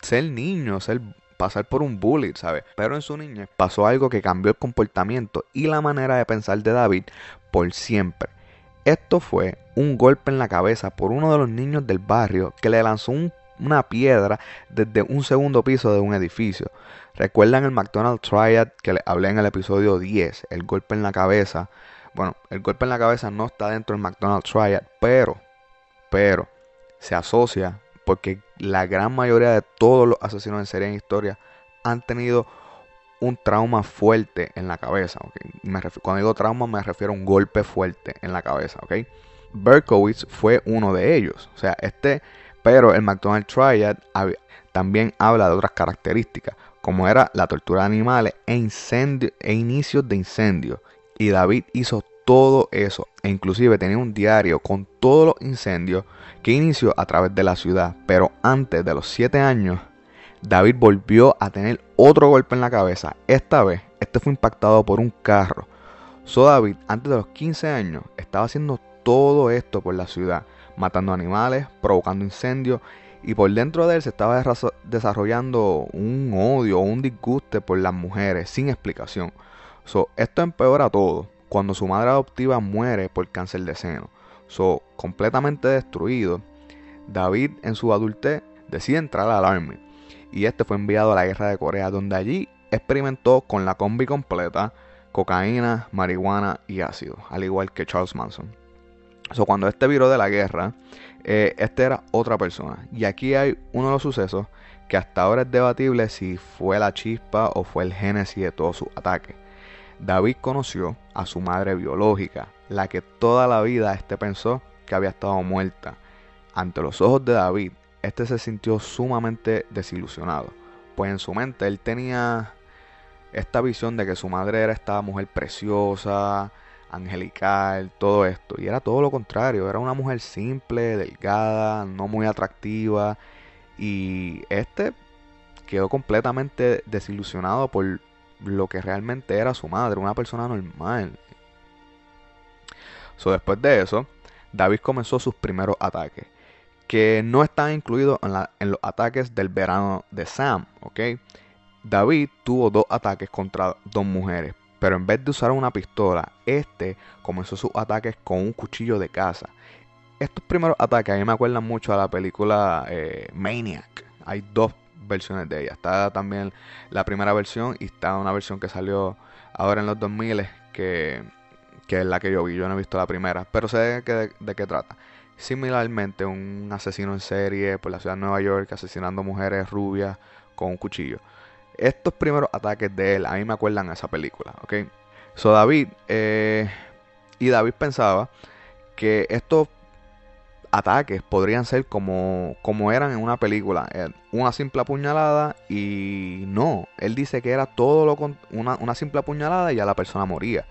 ser niño, ser, pasar por un bully, ¿sabes? Pero en su niñez pasó algo que cambió el comportamiento y la manera de pensar de David por siempre. Esto fue un golpe en la cabeza por uno de los niños del barrio que le lanzó una piedra desde un segundo piso de un edificio. ¿Recuerdan el McDonald's Triad que les hablé en el episodio 10? El golpe en la cabeza. Bueno, el golpe en la cabeza no está dentro del McDonald's Triad, pero, pero, se asocia porque la gran mayoría de todos los asesinos en serie en historia han tenido un trauma fuerte en la cabeza. cuando digo trauma me refiero a un golpe fuerte en la cabeza. Berkowitz fue uno de ellos. O sea, este, pero el McDonald's Triad también habla de otras características como era la tortura de animales e, incendio, e inicios de incendio. Y David hizo todo eso e inclusive tenía un diario con todos los incendios que inició a través de la ciudad. Pero antes de los 7 años, David volvió a tener otro golpe en la cabeza. Esta vez, este fue impactado por un carro. So David, antes de los 15 años, estaba haciendo todo esto por la ciudad, matando animales, provocando incendios y por dentro de él se estaba desarrollando un odio o un disguste por las mujeres sin explicación. So, esto empeora todo cuando su madre adoptiva muere por cáncer de seno. So, completamente destruido, David en su adultez decide entrar al Army y este fue enviado a la guerra de Corea donde allí experimentó con la combi completa, cocaína, marihuana y ácido, al igual que Charles Manson. So, cuando este viró de la guerra, eh, este era otra persona. Y aquí hay uno de los sucesos que hasta ahora es debatible si fue la chispa o fue el génesis de todo su ataque. David conoció a su madre biológica, la que toda la vida este pensó que había estado muerta. Ante los ojos de David, este se sintió sumamente desilusionado, pues en su mente él tenía esta visión de que su madre era esta mujer preciosa, angelical, todo esto. Y era todo lo contrario, era una mujer simple, delgada, no muy atractiva. Y este quedó completamente desilusionado por lo que realmente era su madre, una persona normal. So, después de eso, David comenzó sus primeros ataques, que no están incluidos en, los ataques del verano de Sam, ¿ok? David tuvo dos ataques contra dos mujeres, pero en vez de usar una pistola, este comenzó sus ataques con un cuchillo de caza. Estos primeros ataques a mí me acuerdan mucho a la película eh, Maniac. Hay dos, versiones de ella. Está también la primera versión y está una versión que salió ahora en los 2000 que, que es la que yo vi. Yo no he visto la primera, pero sé de, qué- de qué trata. Similarmente, un asesino en serie por la ciudad de Nueva York asesinando mujeres rubias con un cuchillo. Estos primeros ataques de él a mí me acuerdan a esa película, ¿ok? So David, eh, y David pensaba que estos ataques podrían ser como, como eran en una película, eh, una simple apuñalada y no, él dice que era todo lo con una, una simple apuñalada y ya la persona moría.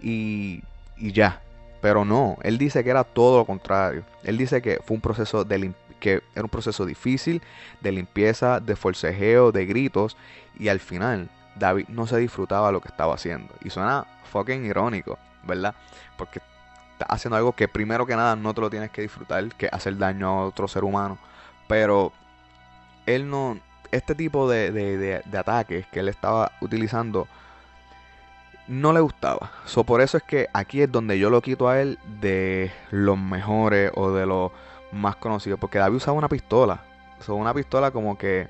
Y, y ya, pero no, él dice que era todo lo contrario, él dice que fue un proceso de lim- que era un proceso difícil de limpieza, de forcejeo, de gritos. Y al final David no se disfrutaba lo que estaba haciendo. Y suena fucking irónico, ¿verdad? Porque estás haciendo algo que primero que nada no te lo tienes que disfrutar, que hacer daño a otro ser humano. Pero él no, este tipo de, de- de- ataques que él estaba utilizando no le gustaba. So, por eso es que aquí es donde yo lo quito a él de los mejores o de los más conocidos. Porque David usaba una pistola. So, una pistola como que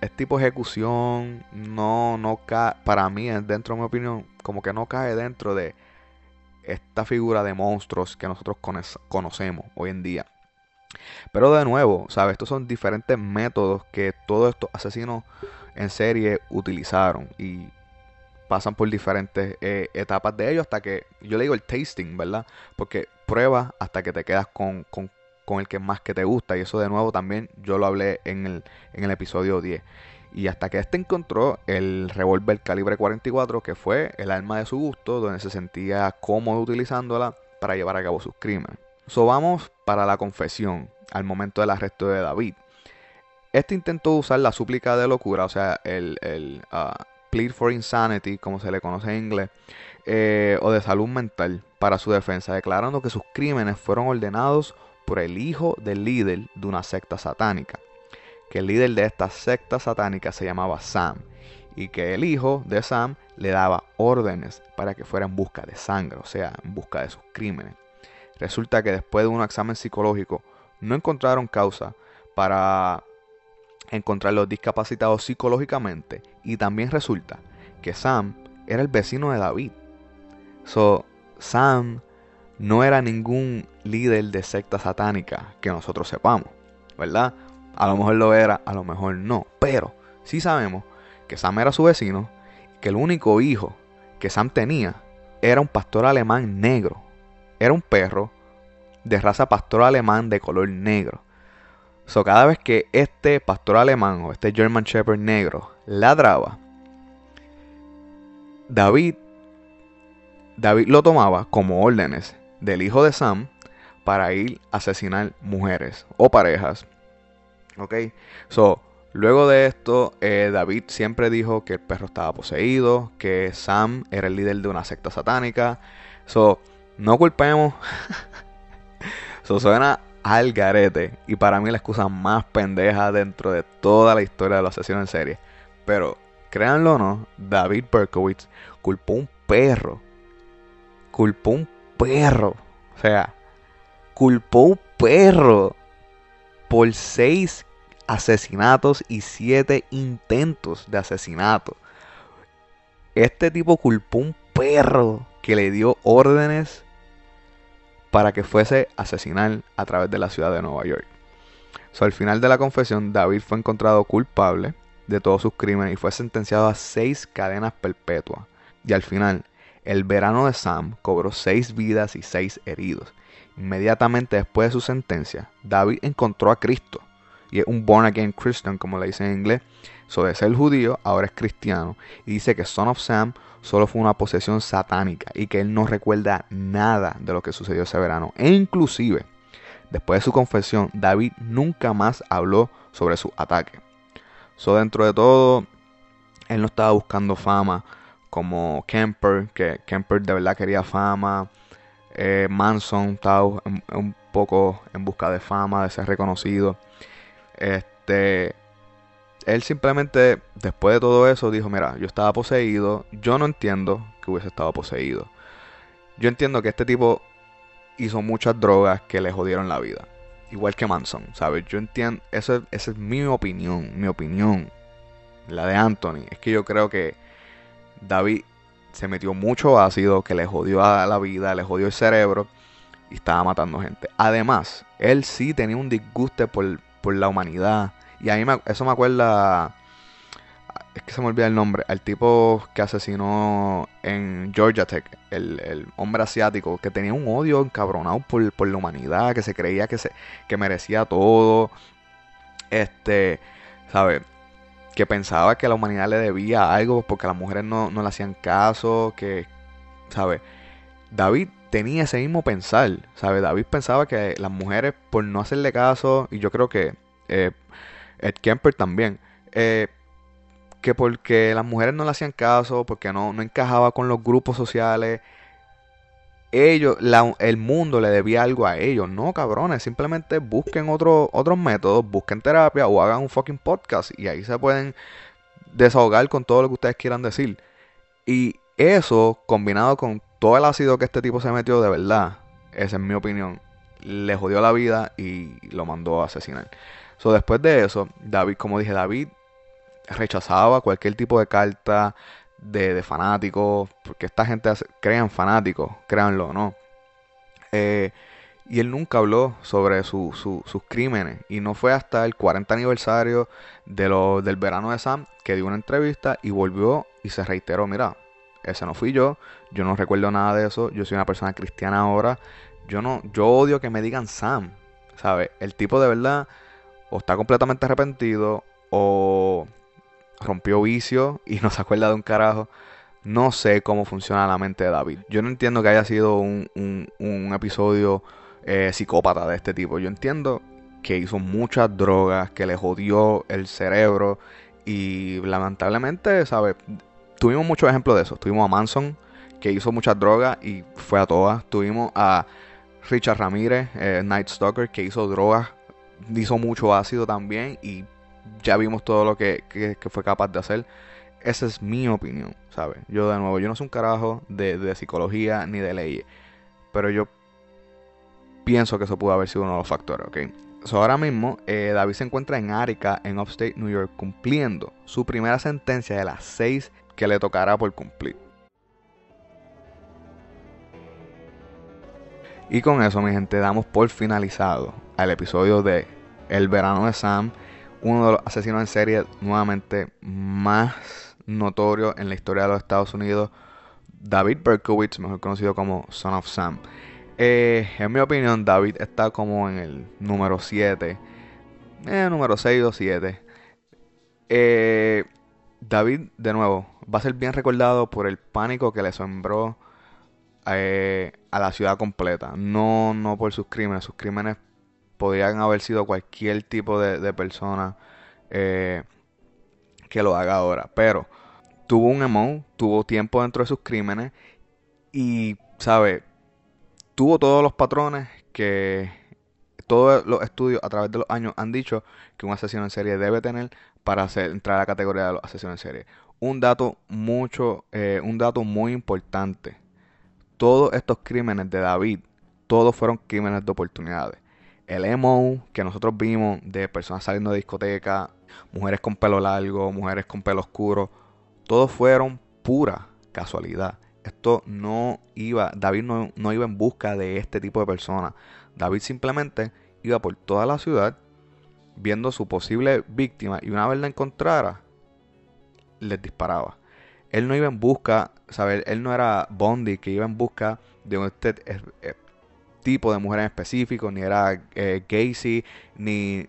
es tipo ejecución. No, no cae. Para mí, dentro de mi opinión, como que no cae dentro de esta figura de monstruos que nosotros cono- conocemos hoy en día. Pero de nuevo, ¿sabes? Estos son diferentes métodos que todos estos asesinos en serie utilizaron y pasan por diferentes eh, etapas de ellos hasta que, yo le digo el tasting, ¿verdad? Porque pruebas hasta que te quedas con, con- con el que más que te gusta y eso de nuevo también yo lo hablé en el, en el episodio 10. Y hasta que este encontró el revólver calibre 44, que fue el arma de su gusto, donde se sentía cómodo utilizándola para llevar a cabo sus crímenes. So vamos para la confesión al momento del arresto de David. Este intentó usar la súplica de locura, o sea, el, el ah, plead for insanity, como se le conoce en inglés, eh, o de salud mental para su defensa, declarando que sus crímenes fueron ordenados por el hijo del líder de una secta satánica que el líder de esta secta satánica se llamaba Sam y que el hijo de Sam le daba órdenes para que fuera en busca de sangre, o sea, en busca de sus crímenes. Resulta que después de un examen psicológico no encontraron causa para encontrarlos discapacitados psicológicamente y también resulta que Sam era el vecino de David. So, Sam no era ningún líder de secta satánica que nosotros sepamos, ¿verdad? A lo mejor lo era, a lo mejor no. Pero sí sabemos que Sam era su vecino, que el único hijo que Sam tenía era un pastor alemán negro. Era un perro de raza pastor alemán de color negro. So, cada vez que este pastor alemán o este German Shepherd negro ladraba, David, David lo tomaba como órdenes del hijo de Sam para ir a asesinar mujeres o parejas Ok, so, luego de esto, eh, David siempre dijo que el perro estaba poseído, que Sam era el líder de una secta satánica. So, no culpemos. so, suena al garete. Y para mí la excusa más pendeja dentro de toda la historia de la asesinos en serie. Pero, créanlo o no, David Berkowitz culpó un perro. Culpó un perro. O sea, culpó un perro por seis asesinatos y siete intentos de asesinato. Este tipo culpó un perro que le dio órdenes para que fuese asesinar a través de la ciudad de Nueva York. So, al final de la confesión, David fue encontrado culpable de todos sus crímenes y fue sentenciado a seis cadenas perpetuas. Y al final, el verano de Sam cobró seis vidas y seis heridos. Inmediatamente después de su sentencia, David encontró a Cristo. Y es un born again Christian, como le dicen en inglés. So de ser judío, ahora es cristiano. Y dice que Son of Sam solo fue una posesión satánica. Y que él no recuerda nada de lo que sucedió ese verano. E inclusive, después de su confesión, David nunca más habló sobre su ataque. So dentro de todo, él no estaba buscando fama como Kemper, que Kemper de verdad quería fama. Eh, Manson estaba un, poco en busca de fama, de ser reconocido. Este, él simplemente, después de todo eso, dijo, mira, yo estaba poseído, yo no entiendo que hubiese estado poseído. Yo entiendo que este tipo hizo muchas drogas que le jodieron la vida. igual que Manson, ¿sabes? Yo entiendo, esa es mi opinión, mi opinión, la de Anthony, es que yo creo que David se metió mucho ácido que le jodió a la vida, le jodió el cerebro y estaba matando gente. Además, él sí tenía un disguste por, por la humanidad. Y a mí me, eso me acuerda, es que se me olvida el nombre, al tipo que asesinó en Georgia Tech, el, el hombre asiático, que tenía un odio encabronado por, por la humanidad, que se creía que, se, que merecía todo. Este, ¿sabes? Que pensaba que la humanidad le debía algo porque las mujeres no, no le hacían caso, que, ¿sabes? David tenía ese mismo pensar, ¿sabes? David pensaba que las mujeres, por no hacerle caso, y yo creo que eh, Ed Kemper también, eh, que porque las mujeres no le hacían caso, porque no, no encajaba con los grupos sociales, ellos, el mundo le debía algo a ellos. No, cabrones, simplemente busquen otro, otros métodos, busquen terapia o hagan un fucking podcast y ahí se pueden desahogar con todo lo que ustedes quieran decir. Y eso, combinado con todo el ácido que este tipo se metió, de verdad, esa es mi opinión, le jodió la vida y lo mandó a asesinar. So, después de eso, David, como dije, David rechazaba cualquier tipo de carta, de, fanáticos, porque esta gente crean fanáticos, créanlo, ¿no? Eh, y él nunca habló sobre sus crímenes. Y no fue hasta el 40 aniversario de lo, del verano de Sam que dio una entrevista y volvió y se reiteró, mira, ese no fui yo, yo no recuerdo nada de eso, yo soy una persona cristiana ahora, yo no, yo odio que me digan Sam, ¿sabes? El tipo de verdad o está completamente arrepentido o rompió vicio y no se acuerda de un carajo. No sé cómo funciona la mente de David. Yo no entiendo que haya sido un, un, episodio eh, psicópata de este tipo. Yo entiendo que hizo muchas drogas, que le jodió el cerebro y lamentablemente, ¿sabes? Tuvimos muchos ejemplos de eso. Tuvimos a Manson, que hizo muchas drogas y fue a todas. Tuvimos a Richard Ramírez, eh, Night Stalker, que hizo drogas, hizo mucho ácido también y ya vimos todo lo que, fue capaz de hacer. Esa es mi opinión, ¿sabes? Yo de nuevo, yo no soy un carajo de, psicología ni de leyes, pero yo pienso que eso pudo haber sido uno de los factores, ¿ok? So, ahora mismo, eh, David se encuentra en Arica, en Upstate New York, cumpliendo su primera sentencia de las seis que le tocará por cumplir. Y con eso, mi gente, damos por finalizado al episodio de El verano de Sam uno de los asesinos en serie nuevamente más notorio en la historia de los Estados Unidos, David Berkowitz, mejor conocido como Son of Sam. Eh, en mi opinión, David está como en el número 7, eh, número 6 o 7. Eh, David, de nuevo, va a ser bien recordado por el pánico que le sembró eh, a la ciudad completa. No, no por sus crímenes. Sus crímenes podrían haber sido cualquier tipo de, persona eh, que lo haga ahora. Pero tuvo un emo, tuvo tiempo dentro de sus crímenes y, ¿sabe? Tuvo todos los patrones que todos los estudios a través de los años han dicho que un asesino en serie debe tener para hacer, entrar a la categoría de los asesinos en serie. Un dato mucho, eh, un dato muy importante. Todos estos crímenes de David, todos fueron crímenes de oportunidades el emo que nosotros vimos de personas saliendo de discoteca, mujeres con pelo largo, mujeres con pelo oscuro, todos fueron pura casualidad. Esto no iba, David no, no iba en busca de este tipo de personas. David simplemente iba por toda la ciudad viendo su posible víctima y una vez la encontrara, les disparaba. Él no iba en busca, ¿sabes? Él no era Bondi que iba en busca de este, tipo de mujer en específico, ni era eh, Gacy, ni,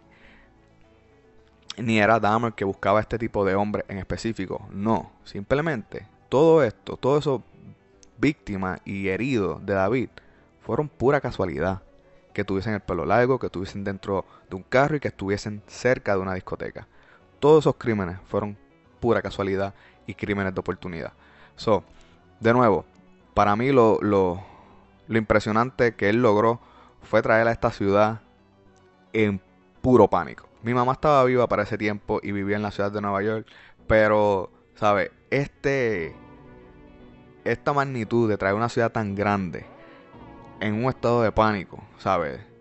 ni era Dahmer que buscaba este tipo de hombre en específico. No, simplemente todo esto, todo eso víctimas y heridos de David fueron pura casualidad. Que tuviesen el pelo largo, que estuviesen dentro de un carro y que estuviesen cerca de una discoteca. Todos esos crímenes fueron pura casualidad y crímenes de oportunidad. So, de nuevo, para mí lo, lo, lo impresionante que él logró fue traer a esta ciudad en puro pánico. Mi mamá estaba viva para ese tiempo y vivía en la ciudad de Nueva York, pero, ¿sabes? Este, esta magnitud de traer una ciudad tan grande en un estado de pánico, ¿sabes?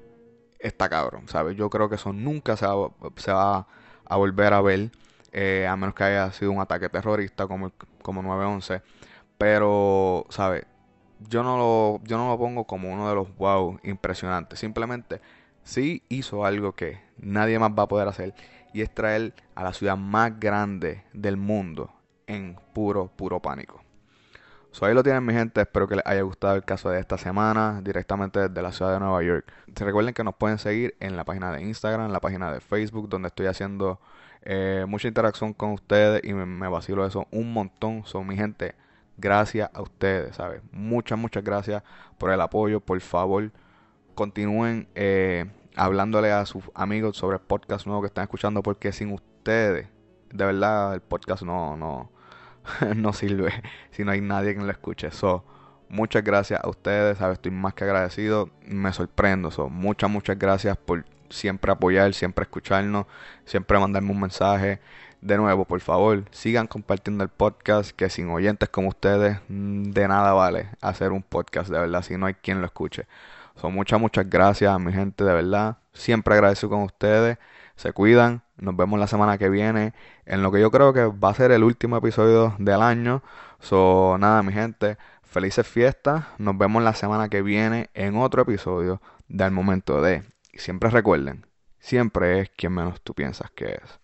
está cabrón, ¿sabes? Yo creo que eso nunca se va, a volver a ver, eh, a menos que haya sido un ataque terrorista como, como 9-11. Pero, ¿sabes? Yo no, lo, yo no lo pongo como uno de los wow impresionantes. Simplemente sí hizo algo que nadie más va a poder hacer. Y es traer a la ciudad más grande del mundo en puro, puro pánico. So, ahí lo tienen mi gente, espero que les haya gustado el caso de esta semana directamente desde la ciudad de Nueva York. Se recuerden que nos pueden seguir en la página de Instagram, en la página de Facebook, donde estoy haciendo eh, mucha interacción con ustedes y me, vacilo eso un montón. Son mi gente, gracias a ustedes, ¿sabes? Muchas, muchas gracias por el apoyo. Por favor, continúen eh, hablándole a sus amigos sobre el podcast nuevo que están escuchando, porque sin ustedes, de verdad, el podcast no, no, no sirve si no hay nadie que lo escuche. So, muchas gracias a ustedes, ¿sabes? Estoy más que agradecido, me sorprendo. So, muchas, muchas gracias por siempre apoyar, siempre escucharnos, siempre mandarme un mensaje. De nuevo, por favor, sigan compartiendo el podcast, que sin oyentes como ustedes, mm, de nada vale hacer un podcast, de verdad, si no hay quien lo escuche. Son muchas, muchas gracias a mi gente, de verdad. Siempre agradezco con ustedes. Se cuidan. Nos vemos la semana que viene en lo que yo creo que va a ser el último episodio del año. So, nada, mi gente. Felices fiestas. Nos vemos la semana que viene en otro episodio del momento de. Y siempre recuerden, siempre es quien menos tú piensas que es.